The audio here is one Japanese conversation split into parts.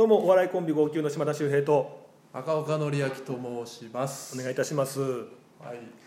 どうもお笑いコンビ号泣の島田秀平と赤岡典明と申します。お願いいたします。はい。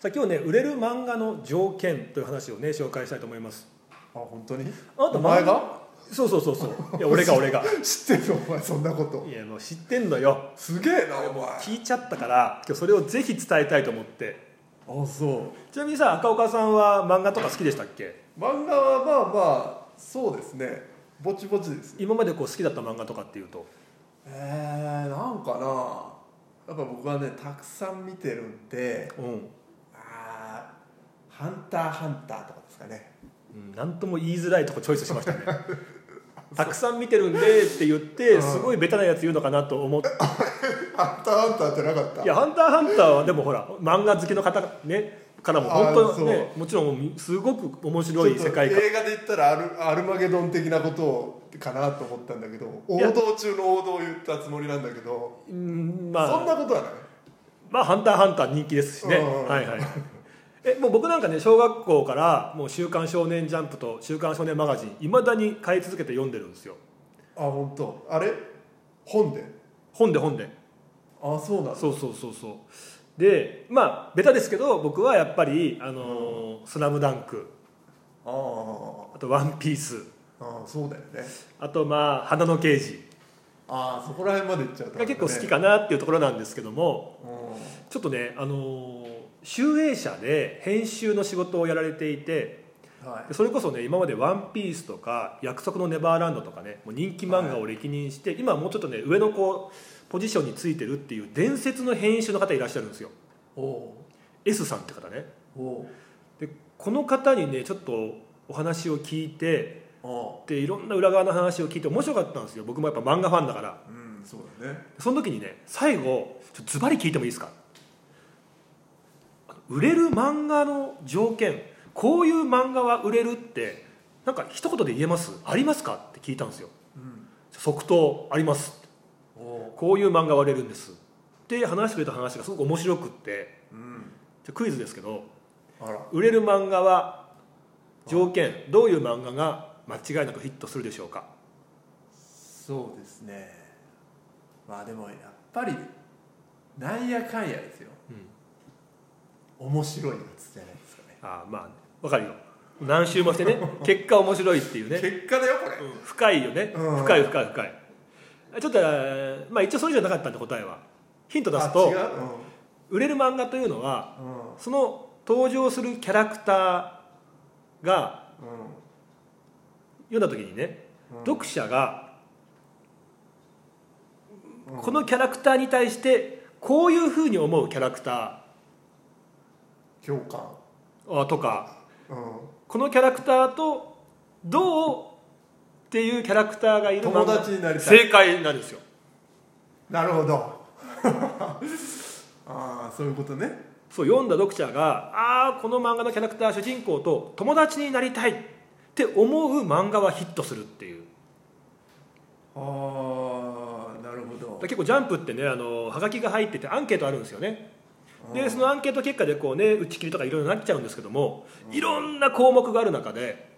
さあ今日ね売れる漫画の条件という話をね紹介したいと思います。あ本当に？あなたお前漫が？そうそうそうそう。いや俺が俺が。知ってんの？お前そんなこと。いやもう知ってんのよ。すげえなお前。聞いちゃったから今日それをぜひ伝えたいと思って。あそう。ちなみにさ赤岡さんは漫画とか好きでしたっけ？漫画はまあまあそうですねぼちぼちです今までこう好きだった漫画とかっていうと？えー、なんかな。やっぱ僕はねたくさん見てるんでうん。あーハンターハンターとかですかね。うん、なんとも言いづらいとこチョイスしましたね。たくさん見てるんでって言ってうん。すごいベタなやつ言うのかなと思って。ハンターハンターってなかった？いや「ハンターハンター」はでもほら漫画好きの方ねからも本あ当ねもちろんすごく面白い世界観。映画で言ったらアルアルマゲドン的なことをかなと思ったんだけど王や。道中の王道を言ったつもりなんだけど、うんまそんあなことはない？まあ「ハンターハンター」人気ですしね。うんはいはい。えもう僕なんかね小学校からもう「週刊少年ジャンプ」と「週刊少年マガジン」いまだに買い続けて読んでるんですよ。あ本当？あれ？本で？本で本で。あそうなんだそうそうそうそうでまあベタですけど僕はやっぱり「あのースラムダンク。あと「ワンピース。あーそうだよね。あとまあ「花の刑事。ああそこら辺まで行っちゃうと、が結構好きかなっていうところなんですけどもうちょっとねあのー集英社で編集の仕事をやられていてんはい。でそれこそね今まで「ワンピースとか「約束のネバーランド」とかねもう人気漫画を歴任して、今はもうちょっとね上のこうポジションについてるっていう伝説の編集の方いらっしゃるんですよ。S さんって方ね。でこの方にねちょっとお話を聞いておでいろんな裏側の話を聞いて面白かったんですよ。僕もやっぱ漫画ファンだから。うんそうだね。その時にね最後ちょっとズバリ聞いてもいいですか？売れる漫画の条件こういう漫画は売れるってなんか一言で言えます？ありますか？って聞いたんですよ。うん。即答ありますこういう漫画は売れるんです。って話してくれた話がすごく面白くって。うん。じゃあクイズですけど売れる漫画は条件どういう漫画が間違いなくヒットするでしょうか？そうですね。まあでもやっぱりなんやかんやですよ、面白いやつじゃないですかね。ああまあわかるよ。何周もしてね 結果面白いっていうね、結果だよこれ、うん深いよね、うん。深い深い深いちょっとえーまあ一応それじゃなかったんで答えは。ヒント出すあと売れる漫画というのはその登場するキャラクターが読んだ時にね、うん。読者がうんこのキャラクターに対してこういうふうに思うキャラクタ共感。とか。うん。このキャラクターとどうっていうキャラクターがいる友達になりたい。正解なんですよ。なるほど。ああそういうことね。そう読んだ読者がああこの漫画のキャラクター主人公と友達になりたいって思う漫画はヒットするっていう。ああなるほど。結構ジャンプってねあのはがきが入っててアンケートあるんですよね。でそのアンケート結果でこうね打ち切りとかいろいろなっちゃうんですけどもいろんな項目がある中で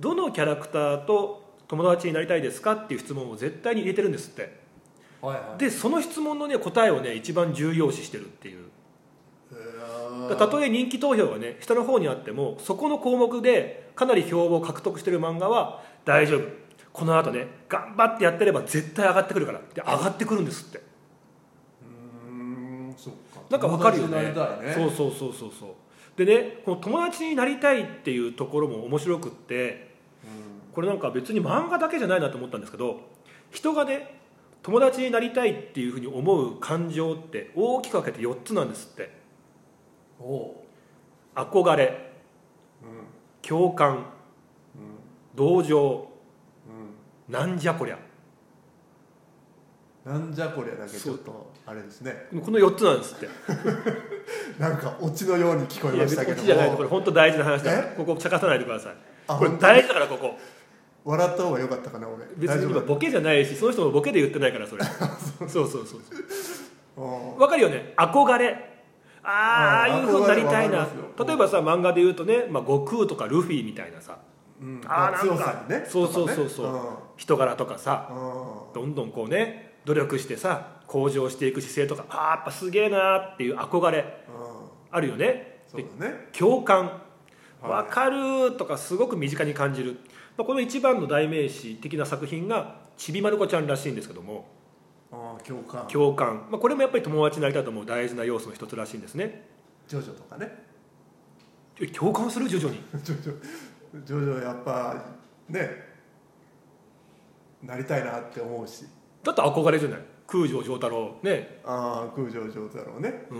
どのキャラクターと友達になりたいですかっていう質問を絶対に入れてるんですって。はいはい。でその質問のね答えをね一番重要視してるっていう。たとえ人気投票がね下の方にあってもそこの項目でかなり票を獲得してる漫画は大丈夫。この後ね頑張ってやってれば絶対上がってくるからで上がってくるんですって。うーんそっか。なんかわかるよね。ね。そうそうそうそうそう。でねこの友達になりたいっていうところも面白くってこれなんか別に漫画だけじゃないなと思ったんですけど人がね友達になりたいっていうふうに思う感情って大きく分けて4つなんですって。うんおう。憧れうん。共感うん。同情うなんじゃこりゃ。んなんじゃこりゃだけちょっとあれですね。この4つなんですって。なんかオチのように聞こえましたけどにこっちじゃないとこれも本当大事な話だここ茶化さないでください。あこれ大事だからここ笑った方が良かったかな俺。別に今ボケじゃないしその人もボケで言ってないからそれ。そうそうそうわかるよね。憧れ。あーあいうふうになりたいな。例えばさ漫画で言うとね、まあ、悟空とかルフィみたいなさ。うん。あーなんか。強さにね。そうそうそうそう。ね。人柄とかさ。うん。どんどんこうね努力してさ向上していく姿勢とかあーやっぱすげえなーっていう憧れ。うん。あるよね。ね。共感。はい。分かるとかすごく身近に感じる、まあ、この一番の代名詞的な作品がちびまる子ちゃんらしいんですけども。あー共感。共感、まあ、これもやっぱり友達になりたいと思う大事な要素の一つらしいんですね。ジョジョとかね。え共感する？徐々に。ジョジョジョジョやっぱねなりたいなって思うし。だって憧れじゃない？空城城太郎。ね。ああ空城城太郎ね。うん。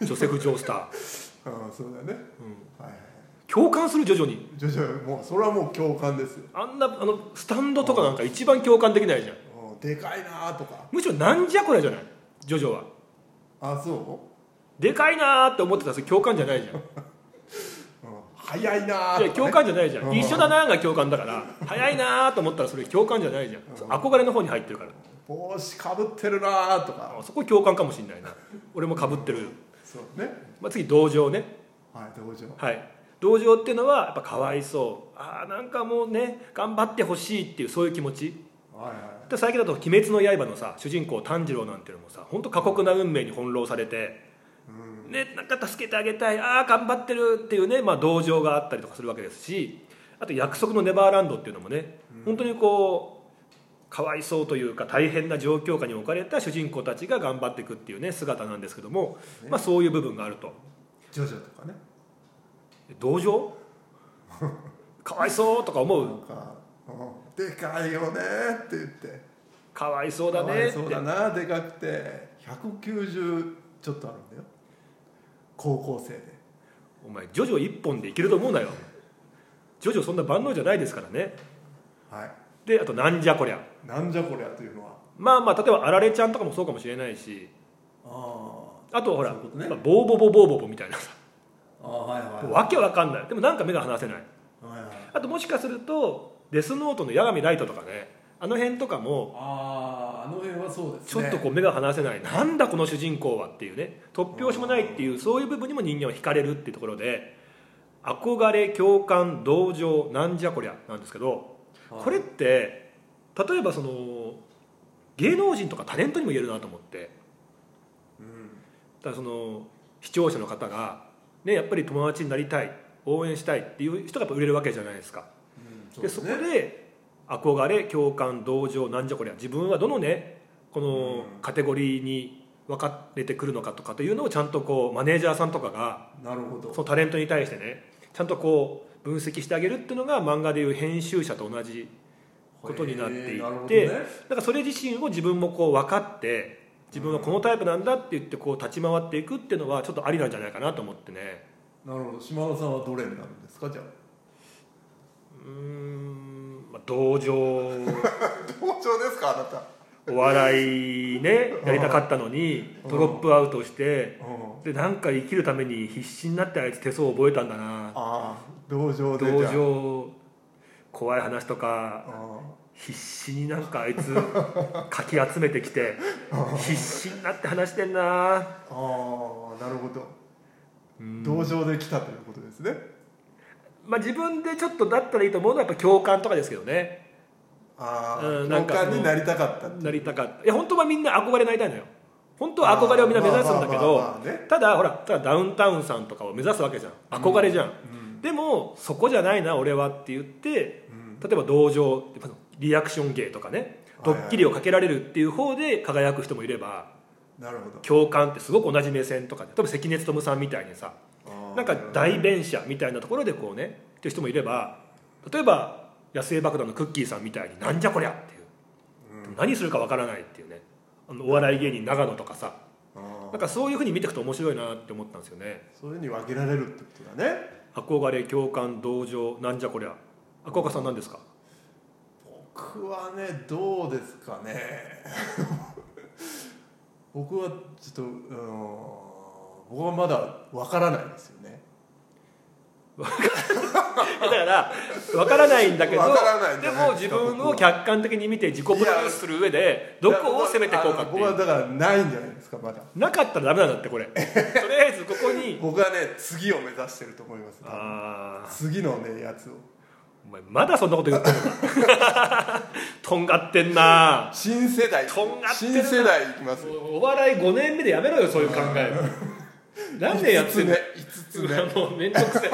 うん。ジョセフ・ジョースター、あ あそうだね。うん、はいはい共感する徐々に。ジョジョもうそれはもう共感ですよ。あんなあのスタンドとかなんか一番共感できないじゃん。うん。でかいなとか。むしろなんじゃこれじゃない？ジョジョは。あそでかいなーって思ってたらそれ共感じゃないじゃん。う、うん、早いなとか、ね、共感じゃないじゃん。うん。一緒だなーが共感だから早いなーと思ったらそれ共感じゃないじゃん。憧れの方に入ってるから。帽子かぶってるなとか。あそこ共感かもしれないな。俺もかぶってる、そうね。まあ、次同情ね。はい同情はい同情っていうのはやっぱかわいそう。ああなんかもうね頑張ってほしいっていうそういう気持ち。はいはい。で最近だと「鬼滅の刃」のさ主人公炭治郎なんていうのもさ本当過酷な運命に翻弄されて、うん。ね、なんか助けてあげたいああ頑張ってるっていうね、まあ、同情があったりとかするわけですしあと「約束のネバーランド」っていうのもね、本当にこうかわいそうというか大変な状況下に置かれた主人公たちが頑張っていくっていうね姿なんですけども、ね。まあ、そういう部分があると。ジョジョとかね同情？かわいそうとか思う？でかいよねって言って。かわいそうだねって。いそうだなでかくて。190ちょっとあるんだよ。高校生で。お前ジョジョ一本でいけると思うなよ。ジョジョそんな万能じゃないですからね。はい。であとなんじゃこりゃ。なんじゃこりゃというのは？まあまあ例えばあられちゃんとかもそうかもしれないし。ああとほらそういうね。まあボーボボボーボボみたいなさあはいはいもうわけわかんない。でもなんか目が離せない。はいはい。あともしかするとデスノートの八神ライトとかね。あの辺とかもあああの辺はそうですちょねっとこう目が離せない、なんだこの主人公はっていうね。突拍子もないっていうそういう部分にも人間は惹かれるっていうところで憧れ共感同情なんじゃこりゃなんですけどはい。これって例えばその芸能人とかタレントにも言えるなと思って。うん。だからその視聴者の方が、ね、やっぱり友達になりたい応援したいっていう人がやっぱ売れるわけじゃないですか。うんでそこうすね。で憧れ共感同情なんじゃこりゃ自分はどのねこのうん。カテゴリーに分かれてくるのかとかというのをちゃんとこうマネージャーさんとかがなるほど。そのタレントに対してねちゃんとこう分析してあげるっていうのが漫画でいう編集者と同じことになっていってへーなるほどね。だからそれ自身を自分もこう分かって自分はこのタイプなんだって言ってこう立ち回っていくっていうのはちょっとありなんじゃないかなと思ってね。なるほど。島田さんはどれになるんですか？じゃあ。うーん、まあ、同情。同調ですかあなた。お笑いねやりたかったのにうん。ドロップアウトしてうん。でなんか生きるために必死になってあいつ手相を覚えたんだな。ああ同情で同じゃあ。情。怖い話とかあ必死になんかあいつ かき集めてきて必死になって話してんな。あああなるほど。うん。同情で来たということですね。まあ自分でちょっとだったらいいと思うのはやっぱ共感とかですけどね。ああうんなんか共感になりたかった。なりたかった。いや本当はみんな憧れになりたいのよ。本当は憧れをみんな目指すんだけどただほらただダウンタウンさんとかを目指すわけじゃん。憧れじゃん、うん。でもそこじゃないな俺はって言ってうん。例えば同情リアクション芸とかねドッキリをかけられるっていう方で輝く人もいればなるほど。共感ってすごく同じ目線とかで例えば関根勤さんみたいにさなんか代弁者みたいなところでこうねっていう人もいれば例えば野生爆弾のクッキーさんみたいになんじゃこりゃっていう。うん。何するかわからないっていうねあのお笑い芸人長野とかさなんかそういうふうに見ていくと面白いなって思ったんですよね。そういうふうに分けられるってことだね。憧れ共感同情なんじゃこりゃ。赤岡さん何ですか？僕はねどうですかね。僕はちょっとうん僕はまだ分からないですよね。だから分からないんだけどでも自分を客観的に見て自己プロデュースする上でどこを攻めていこうかっていう。僕はだからないんじゃないですかまだ。なかったらダメなんだってこれ。とりあえずここに。僕はね次を目指してると思います。ああ次のねやつをお前まだそんなこと言ってんの？か とんがってんな。新世代。とんがってるな。新世代いきますよ。お笑い5年目でやめろよそういう考え。何年やってんの5つ目5つ目。もう面倒くせえ。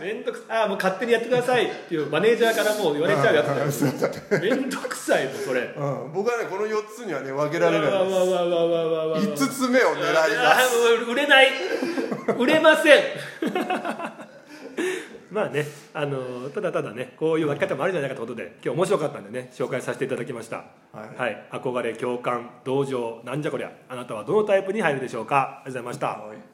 面倒くさい。ああもう勝手にやってくださいっていうマネージャーからもう言われちゃうやつだよ。面倒くさいもんそれ。うん、僕はねこの4つにはね分けわられないですわわわわわわわ。5つ目を狙います。あーもう売れない。売れませんまあねあのただただねこういう分け方もあるんじゃないかということで今日面白かったんでね紹介させていただきました。はい。はい、憧れ共感同情なんじゃこりゃあなたはどのタイプに入るでしょうか。ありがとうございました。はい